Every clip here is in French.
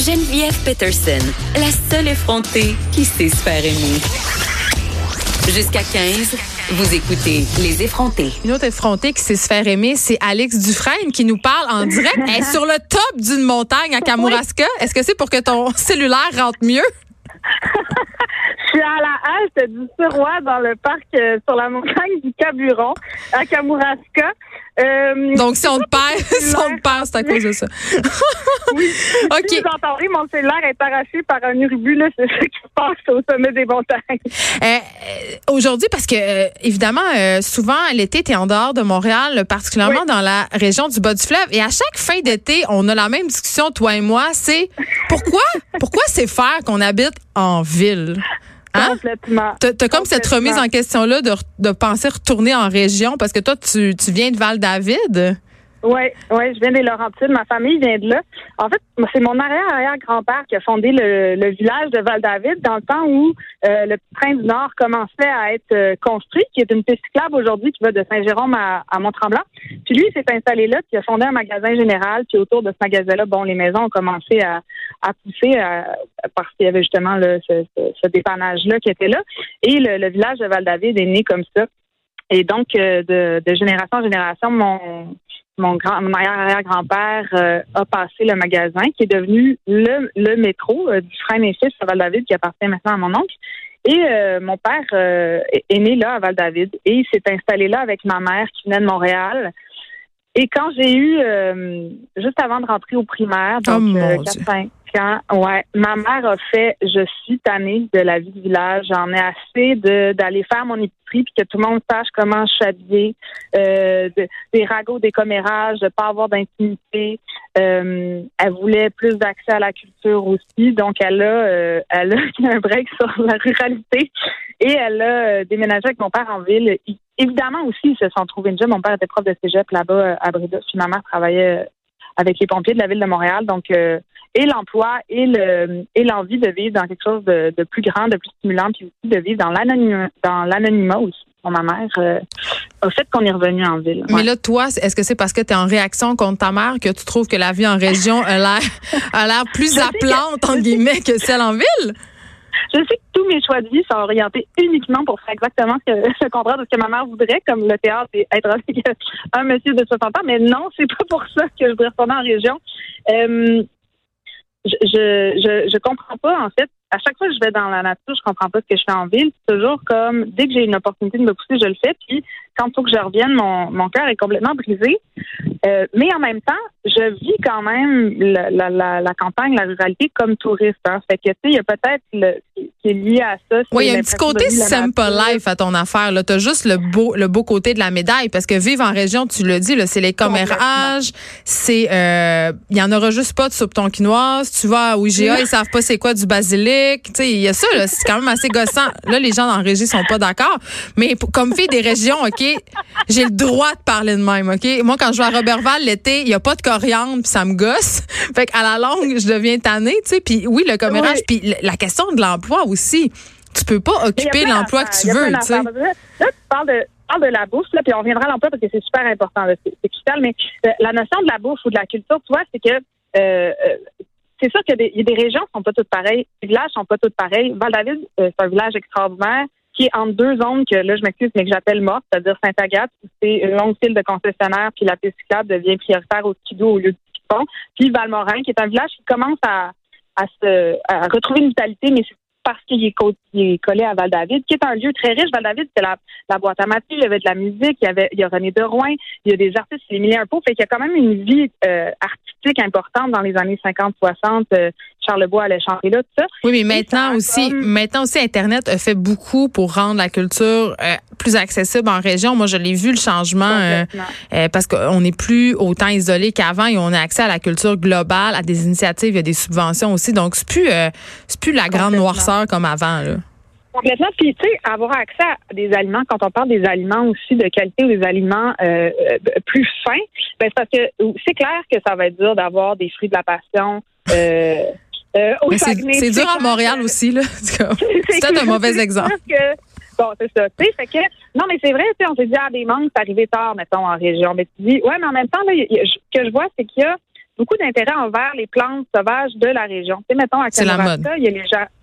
Geneviève Peterson, la seule effrontée qui sait se faire aimer. Jusqu'à 15, vous écoutez Les effrontés. Une autre effrontée qui sait se faire aimer, c'est Alex Dufresne qui nous parle en direct. Elle sur le top d'une montagne à Kamouraska. Est-ce que c'est pour que ton cellulaire rentre mieux? Je suis à la halte du Suroît dans le parc euh, sur la montagne du Caburon à Kamouraska. Euh, Donc, si on te perd, si on te perd, c'est à cause de ça. oui. OK. Si vous entendez, mon cellulaire est arraché par un urubus, là, c'est ce qui se passe au sommet des montagnes. Euh, euh, Aujourd'hui, parce que, euh, évidemment, euh, souvent, l'été, tu es en dehors de Montréal, particulièrement Oui. dans la région du bas du fleuve. Et à chaque fin d'été, on a la même discussion, toi et moi, c'est pourquoi, pourquoi c'est faire qu'on habite en ville? Hein? Complètement. T'as t'as comme cette remise en question-là de, penser retourner en région parce que toi, tu, tu viens de Val-David? Oui, ouais, je viens des Laurentides. Ma famille vient de là. En fait, c'est mon arrière-arrière-grand-père qui a fondé le, le village de Val-David dans le temps où euh, le train du Nord commençait à être euh, construit, qui est une piste cyclable aujourd'hui qui va de Saint-Jérôme à, à Mont-Tremblant. Puis lui, il s'est installé là, puis il a fondé un magasin général. Puis autour de ce magasin-là, bon, les maisons ont commencé à, à pousser à- parce qu'il y avait justement ce, dépannage-là qui était là. Et le, village de Val-David est né comme ça. Et donc, euh, de, génération en génération, mon grand mon arrière-arrière-grand-père euh, a passé le magasin qui est devenu le, métro euh, du Frein et Fils à Val-David qui appartient maintenant à mon oncle. Et mon père est est né là à Val-David et il s'est installé là avec ma mère qui venait de Montréal. Et quand j'ai eu, euh, juste avant de rentrer au primaire, Oh, donc mon euh, Dieu. 4-5 ans, ouais, ma mère a fait, je suis tannée de la vie du village, j'en ai assez de d'aller faire mon épicerie puis que tout le monde sache comment je suis habillée, euh, de- des ragots, des commérages, de pas avoir d'intimité. Euh, elle voulait plus d'accès à la culture aussi, donc elle a, euh, elle a eu un break sur la ruralité et elle a euh, déménagé avec mon père en ville. I- Évidemment aussi, ils se sont trouvés une job. Mon père était prof de cégep là-bas euh, à Breda, puis ma mère travaillait euh, avec les pompiers de la ville de Montréal, donc euh, et l'emploi et le et l'envie de vivre dans quelque chose de, de plus grand, de plus stimulant, puis aussi de vivre dans l'anonymat, dans l'anonymat aussi. Pour ma mère, euh, a fait qu'on est revenu en ville. Mais là, toi, est-ce que c'est parce que tu es en réaction contre ta mère que tu trouves que la vie en région a l'air a l'air plus Je que- entre guillemets, que celle en ville? Je sais que tous mes choix de vie sont orientés uniquement pour faire exactement ce, que, ce de ce que ma mère voudrait, comme le théâtre et être avec un monsieur de 60 ans. Mais non, c'est pas pour ça que je voudrais retourner en région. Euh, je, je, je, je comprends pas, en fait. À chaque fois que je vais dans la nature, je comprends pas ce que je fais en ville. C'est toujours comme, dès que j'ai une opportunité de me pousser, je le fais. Puis, quand il faut que je revienne, mon, mon cœur est complètement brisé. Euh, mais en même temps, je vis quand même la, la, la, la campagne, la ruralité comme touriste. Hein. Fait que, tu sais, il y a peut-être le qui est lié à ça. Oui, il y a un petit côté simple life à ton affaire. Tu as juste le beau, le beau côté de la médaille parce que vivre en région, tu le dis, c'est les commérages, c'est euh, il y en aura juste pas de soupe tonkinoise. Tu vas à IGA, ils savent pas c'est quoi du basilic. Tu sais, il y a ça, c'est quand même assez gossant. Là, les gens dans la régie sont pas d'accord. Mais comme fille des régions, OK, j'ai le droit de parler de même, OK? Moi, quand je vais à Robertval l'été, il y a pas de coriandre puis ça me gosse. Fait qu'à la longue, je deviens tannée, tu sais. Puis oui, le commérage, Oui. puis la question de l'emploi aussi. Tu peux pas occuper l'emploi que tu veux, tu sais. Là, tu parles de, tu parles de la bouffe, là, puis on reviendra à l'emploi parce que c'est super important. C'est crucial, mais euh, la notion de la bouffe ou de la culture, tu vois, c'est que euh, euh, c'est sûr qu'il y, a des- il y a des régions qui sont pas toutes pareilles, les villages sont pas toutes pareils. Val-David, c'est un village extraordinaire qui est entre deux zones que là, je m'excuse, mais que j'appelle mortes, c'est-à-dire Sainte-Agathe, où c'est une longue file de concessionnaires, puis la piste cyclable devient prioritaire au skido au lieu du fond. Puis Valmorin, qui est un village qui commence à, à, se, à retrouver une vitalité, mais c'est parce qu'il est, collé à Val-David, qui est un lieu très riche. Val-David, c'est la, la boîte à Mathieu, il y avait de la musique, il y avait il y a René de Rouen, il y a des artistes, il est un pot, fait qu'il y a quand même une vie euh, artistique importante dans les années 50-60. Euh, Charles Bois allait chanter là, tout ça. Oui, mais maintenant aussi, comme- maintenant aussi, Internet a fait beaucoup pour rendre la culture euh, plus accessible en région. Moi, je l'ai vu le changement euh, euh, parce qu'on n'est plus autant isolé qu'avant et on a accès à la culture globale, à des initiatives, il y a des subventions aussi. Donc, c'est plus, c'est plus la grande noirceur comme avant. Là. Complètement. Puis, tu sais, avoir accès à des aliments, quand on parle des aliments aussi de qualité ou des aliments euh, plus fins, ben, c'est parce que c'est clair que ça va être dur d'avoir des fruits de la passion. Euh, euh, c'est dur à Montréal aussi. là. C'est peut-être un mauvais exemple. que- bon, c'est ça. Tu sais, fait que, non, mais c'est vrai, tu sais, on s'est dit, ah, des manques, c'est arrivé tard, mettons, en région. Mais tu dis, ouais, mais en même temps, là, y ce que je vois, c'est qu'il y a beaucoup d'intérêt envers les plantes sauvages de la région. Tu sais, mettons, à il y a les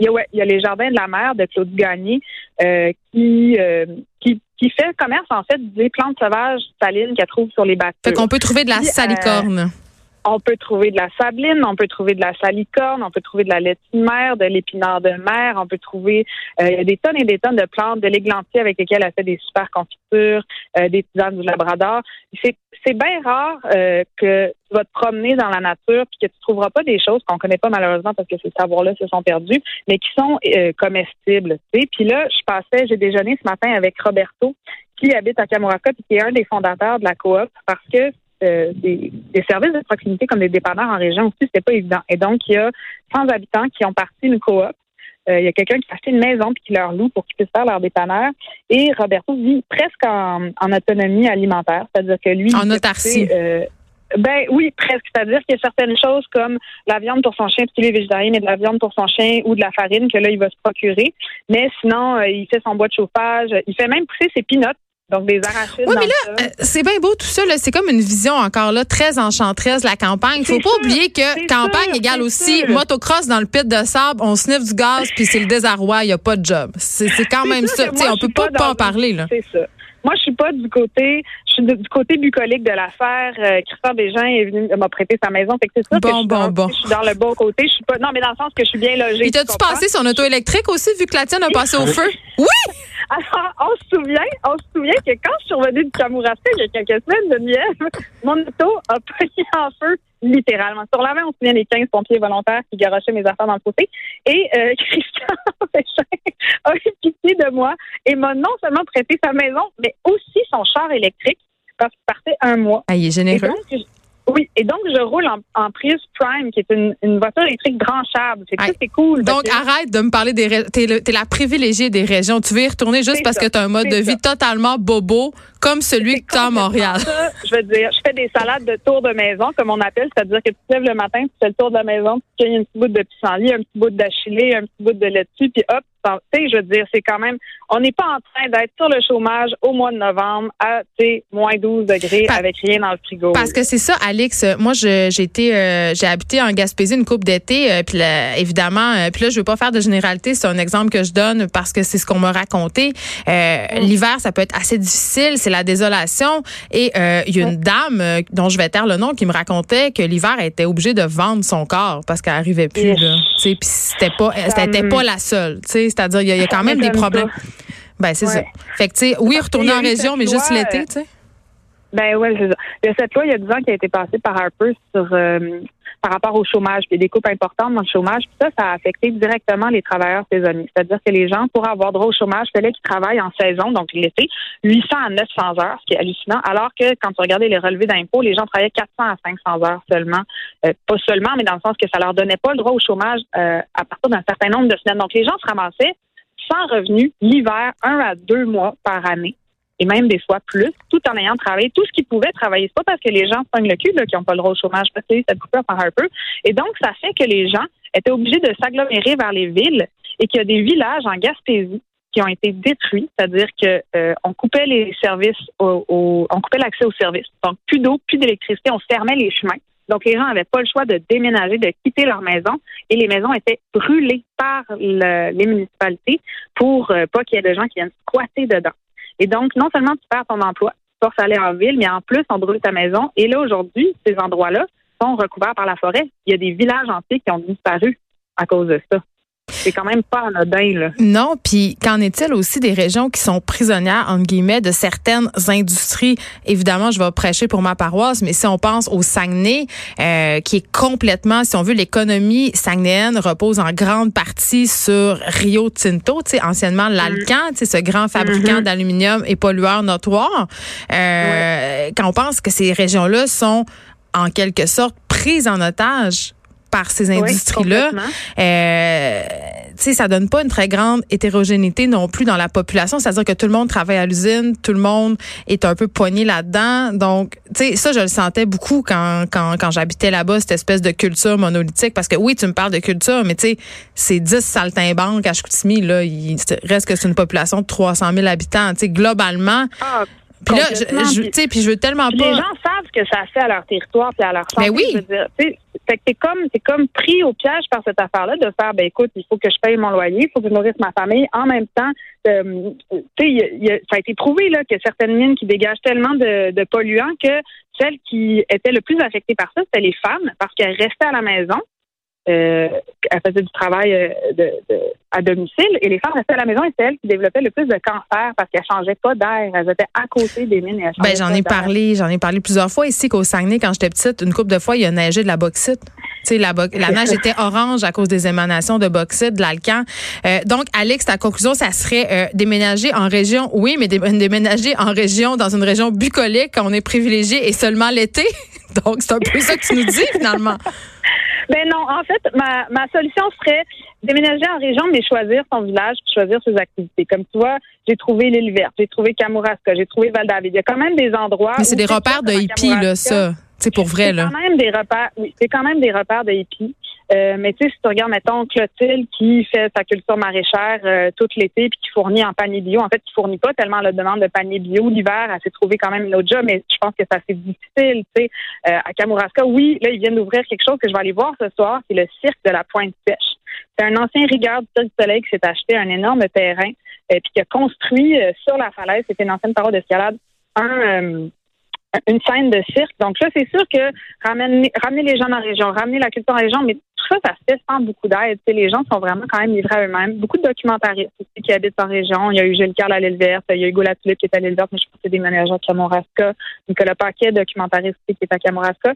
il y, a, il y a les jardins de la mer de Claude Gagné euh, qui, euh, qui qui fait commerce en fait des plantes sauvages salines qu'elle trouve sur les bateaux. Fait qu'on peut trouver de la salicorne. On peut trouver de la sabline, on peut trouver de la salicorne, on peut trouver de la laitine mer, de l'épinard de mer, on peut trouver euh, des tonnes et des tonnes de plantes, de l'églantier avec lesquelles elle fait des super confitures, euh, des tisanes du Labrador. C'est bien rare euh, que tu vas te promener dans la nature puis que tu trouveras pas des choses qu'on connaît pas malheureusement parce que ces savoirs-là se sont perdus, mais qui sont comestibles. Puis là, je passais, j'ai déjeuné ce matin avec Roberto qui habite à Kamouraska et qui est un des fondateurs de la coop parce que euh, des, services de proximité comme des dépanneurs en région aussi, c'était pas évident. Et donc, il y a 100 habitants qui ont parti une coop. Euh, il y a quelqu'un qui a acheté une maison puis qui leur loue pour qu'ils puissent faire leur dépanneur. Et Roberto vit presque en, autonomie alimentaire, c'est-à-dire que lui, en autarcie. Euh, ben oui, presque. C'est-à-dire qu'il y a certaines choses comme la viande pour son chien, parce qu'il est végétarien, mais de la viande pour son chien ou de la farine que là, il va se procurer. Mais sinon, il fait son bois de chauffage. Il fait même pousser ses pinottes donc, des arachides. Oui, mais là, euh, c'est bien beau tout ça. C'est comme une vision encore là très enchanteresse de la campagne. Il faut pas oublier que campagne égale aussi motocross dans le pit de sable, on sniffe du gaz, puis c'est le désarroi, il n'y a pas de job. C'est quand même ça. On on peut pas, pas, en parler. là. C'est ça. Moi, je suis pas du côté, je suis du côté bucolique de l'affaire. Euh, Christophe Desjardins est venu m'a prêté sa maison, fait que c'est ça bon, que je, suis bon, je suis dans le bon côté. Je suis pas, non, mais dans le sens que je suis bien logée. Et t'as-tu passé son auto électrique aussi, vu que la tienne a passé au feu? Oui! Alors, on se souvient, on se souvient que quand je suis revenue du Kamouraska il y a quelques semaines de Nièvre, mon auto a pris en feu littéralement. Sur la main, on se souvient des 15 pompiers volontaires qui garochaient mes affaires dans le côté. Et euh, Christian a eu pitié de moi et m'a non seulement prêté sa maison, mais aussi son char électrique parce qu'il partait un mois. Ah, il est généreux. Et donc je roule en, en Prius Prime, qui est une, une voiture électrique branchable. C'est c'est cool. Donc arrête de me parler des t'es, es la privilégiée des régions. Tu veux y retourner juste parce que tu as un mode de vie totalement bobo comme celui que tu as à Montréal. je veux dire, je fais des salades de tour de maison, comme on appelle, c'est-à-dire que tu te lèves le matin, tu fais le tour de la maison, tu cueilles un petit bout de pissenlit, un petit bout d'achillée, un petit bout de laitue, puis hop, tu sais, je veux dire, c'est quand même, on n'est pas en train d'être sur le chômage au mois de novembre à, tu moins 12 degrés avec rien dans le frigo. Parce que c'est ça, Alex. Moi, j'ai été, euh, j'ai habité en Gaspésie une coupe d'été, euh, puis évidemment, euh, puis là, je veux pas faire de généralité, c'est un exemple que je donne parce que c'est ce qu'on m'a raconté. Mm. L'hiver, ça peut être assez difficile, c'est la désolation. Et il y a une mm. dame dont je vais taire le nom qui me racontait que l'hiver, elle était obligée de vendre son corps parce qu'elle arrivait plus. Là. Puis c'était pas, c'était pas la seule. Tu sais, c'est-à-dire, il y, a quand même des problèmes. Ben, c'est ça. Fait que, tu sais, oui, retourner en région, mais juste l'été, tu sais. Ben oui, c'est ça. Il y a cette loi, il y a 10 ans, qui a été passée par Harper sur euh, par rapport au chômage, puis des coupes importantes dans le chômage. Puis ça, ça a affecté directement les travailleurs saisonniers. C'est-à-dire que les gens, pour avoir droit au chômage, fallait qu'ils travaillent en saison, donc l'été, 800 à 900 heures, ce qui est hallucinant. Alors que quand tu regardais les relevés d'impôts, les gens travaillaient 400 à 500 heures seulement. Euh, pas seulement, mais dans le sens que ça leur donnait pas le droit au chômage euh, à partir d'un certain nombre de semaines. Donc les gens se ramassaient sans revenu l'hiver, un à deux mois par année et même des fois plus, tout en ayant travaillé tout ce qu'ils pouvaient travailler. C'est pas parce que les gens se le cul qui n'ont pas le droit au chômage, parce que ça coupure par un peu. Et donc, ça fait que les gens étaient obligés de s'agglomérer vers les villes et qu'il y a des villages en Gaspésie qui ont été détruits, c'est-à-dire que euh, on coupait les services, au, on coupait l'accès aux services. Donc, plus d'eau, plus d'électricité, on fermait les chemins. Donc, les gens n'avaient pas le choix de déménager, de quitter leur maison, et les maisons étaient brûlées par les municipalités pour euh, pas qu'il y ait de gens qui viennent squatter dedans. Et donc, non seulement tu perds ton emploi, tu forces à aller en ville, mais en plus, on brûle ta maison. Et là, aujourd'hui, ces endroits-là sont recouverts par la forêt. Il y a des villages entiers qui ont disparu à cause de ça c'est quand même pas anodin. Là. Non, puis qu'en est-il aussi des régions qui sont prisonnières, entre guillemets, de certaines industries? Évidemment, je vais prêcher pour ma paroisse, mais si on pense au Saguenay, euh, qui est complètement, si on veut, l'économie saguenéenne repose en grande partie sur Rio Tinto, anciennement l'Alcan, tu sais, ce grand fabricant mm-hmm. d'aluminium et pollueur notoire. Euh, Quand on pense que ces régions-là sont en quelque sorte prises en otage par ces industries-là. euh, tu sais, ça donne pas une très grande hétérogénéité non plus dans la population. C'est-à-dire que tout le monde travaille à l'usine, tout le monde est un peu poigné là-dedans. Donc, tu sais, ça, je le sentais beaucoup quand, quand, quand j'habitais là-bas, cette espèce de culture monolithique. Parce que oui, tu me parles de culture, mais tu sais, c'est 10 saltimbanques à Chicoutimi, là. Il reste que c'est une population de 300 000 habitants. Tu sais, globalement, ah, Puis là, je, tu sais, puis je veux tellement pas. Les gens savent ce que ça fait à leur territoire puis à leur santé. Ben oui. Je veux dire, tu sais, fait que t'es comme, t'es comme pris au piège par cette affaire-là de faire, ben écoute, il faut que je paye mon loyer, il faut que je nourrisse ma famille. En même temps, euh, tu sais, ça a été prouvé là que certaines mines qui dégagent tellement de, de polluants que celles qui étaient le plus affectées par ça, c'était les femmes parce qu'elles restaient à la maison euh, elle faisait du travail euh, de, à domicile et les femmes restaient à la maison et c'est elles qui développaient le plus de cancer parce qu'elles changeaient pas d'air. Elles étaient à côté des mines et elles ben, j'en ai parlé, j'en ai parlé plusieurs fois ici qu'au Saguenay, quand j'étais petite, une couple de fois, il y a neigé de la bauxite. Tu sais, la, la neige était orange à cause des émanations de bauxite, de l'alcan. Euh, donc, Alex, ta conclusion, ça serait euh, déménager en région, oui, mais déménager en région, dans une région bucolique, quand on est privilégié et seulement l'été. donc, c'est un peu ça que tu nous dis, finalement. Ben non, en fait, ma, ma solution serait déménager en région, mais choisir son village, choisir ses activités. Comme tu vois, j'ai trouvé l'île verte, j'ai trouvé Kamouraska, j'ai trouvé Val-David. Il y a quand même des endroits. Mais c'est des repères de hippies, là, ça. C'est pour vrai, là. C'est quand même des repères, oui, c'est quand même des repères de hippies. Euh, mais tu sais, si tu regardes, mettons, Clotilde qui fait sa culture maraîchère euh, tout l'été puis qui fournit en panier bio, en fait, qui fournit pas tellement la demande de panier bio l'hiver, elle s'est trouvée quand même une autre job, mais je pense que ça c'est difficile, tu sais. Euh, à Kamouraska, oui, là, ils viennent d'ouvrir quelque chose que je vais aller voir ce soir, c'est le cirque de la Pointe Sèche. C'est un ancien rigueur du Cirque du Soleil qui s'est acheté un énorme terrain puis qui a construit sur la falaise, c'était une ancienne parole d'escalade, un une scène de cirque. Donc là, c'est sûr que ramener, ramener les gens dans la région, ramener la culture en région, mais tout ça, ça se fait sans beaucoup d'aide. Les gens sont vraiment quand même livrés à eux-mêmes. Beaucoup de documentaristes aussi qui habitent en région. Il y a eu Gilles Carl à l'île verte, il y a Hugo Latulippe qui est à l'île verte, mais je pense que c'est des managers à Kamouraska. Nicolas Paquet, documentariste qui est à Kamouraska.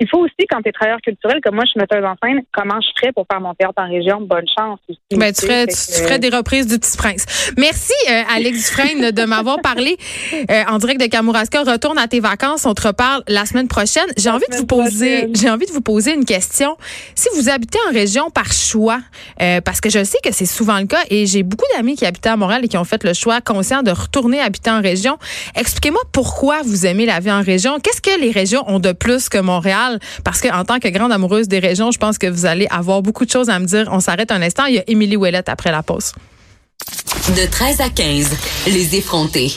Il faut aussi, quand tu es travailleur culturel, comme moi, je suis metteuse en scène, comment je ferais pour faire mon théâtre en région? Bonne chance aussi. Ben, tu, ferais, tu, ferais des reprises du Petit Prince. Merci, euh, Alex Dufresne, de m'avoir parlé euh, en direct de Kamouraska. Retourne à tes vacances. On te reparle la semaine prochaine. J'ai envie de vous poser, j'ai envie de vous poser une question. Si vous habitez en région par choix, euh, parce que je sais que c'est souvent le cas et j'ai beaucoup d'amis qui habitaient à Montréal et qui ont fait le choix conscient de retourner habiter en région. Expliquez-moi pourquoi vous aimez la vie en région. Qu'est-ce que les régions ont de plus que Montréal? Parce qu'en tant que grande amoureuse des régions, je pense que vous allez avoir beaucoup de choses à me dire. On s'arrête un instant. Il y a Émilie Ouellette après la pause. De 13 à 15, les effrontés.